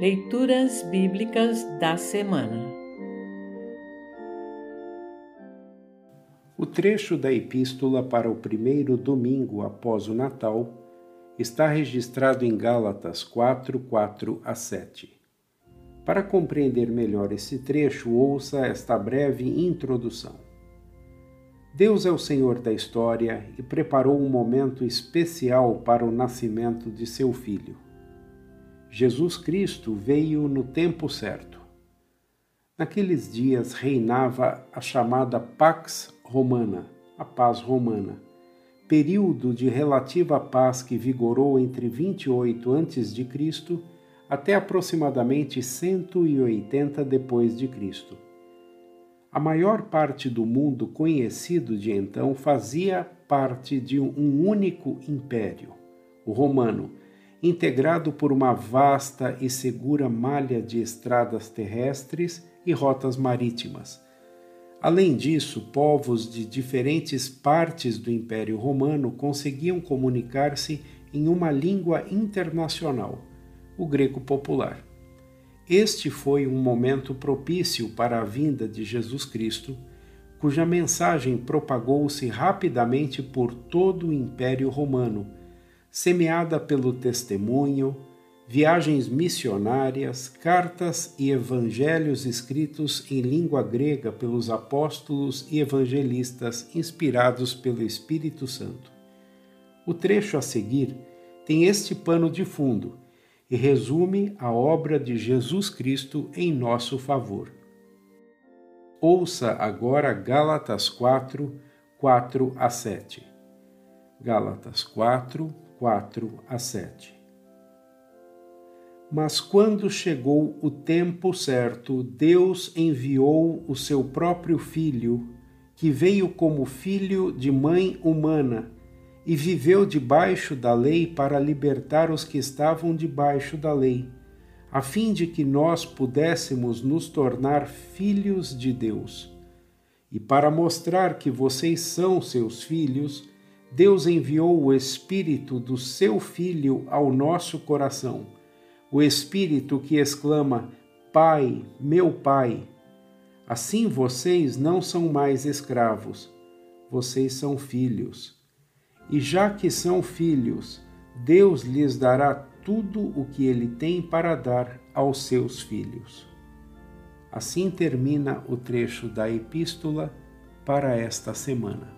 Leituras Bíblicas da Semana O trecho da Epístola para o primeiro domingo após o Natal está registrado em Gálatas 4, 4 a 7. Para compreender melhor esse trecho, ouça esta breve introdução. Deus é o Senhor da história e preparou um momento especial para o nascimento de seu filho. Jesus Cristo veio no tempo certo. Naqueles dias reinava a chamada Pax Romana, a paz romana, período de relativa paz que vigorou entre 28 a.C. até aproximadamente 180 depois de Cristo. A maior parte do mundo conhecido de então fazia parte de um único império, o romano, integrado por uma vasta e segura malha de estradas terrestres e rotas marítimas. Além disso, povos de diferentes partes do Império Romano conseguiam comunicar-se em uma língua internacional, o grego popular. Este foi um momento propício para a vinda de Jesus Cristo, cuja mensagem propagou-se rapidamente por todo o Império Romano semeada pelo testemunho, viagens missionárias, cartas e evangelhos escritos em língua grega pelos apóstolos e evangelistas inspirados pelo Espírito Santo. O trecho a seguir tem este pano de fundo e resume a obra de Jesus Cristo em nosso favor. Ouça agora Gálatas 4, 4 a 7. Gálatas 4, 4 a 7. Mas quando chegou o tempo certo, Deus enviou o seu próprio Filho, que veio como filho de mãe humana e viveu debaixo da lei para libertar os que estavam debaixo da lei, a fim de que nós pudéssemos nos tornar filhos de Deus. E para mostrar que vocês são seus filhos, Deus enviou o Espírito do seu Filho ao nosso coração, o Espírito que exclama: Pai, meu Pai. Assim vocês não são mais escravos, vocês são filhos. E já que são filhos, Deus lhes dará tudo o que ele tem para dar aos seus filhos. Assim termina o trecho da epístola para esta semana.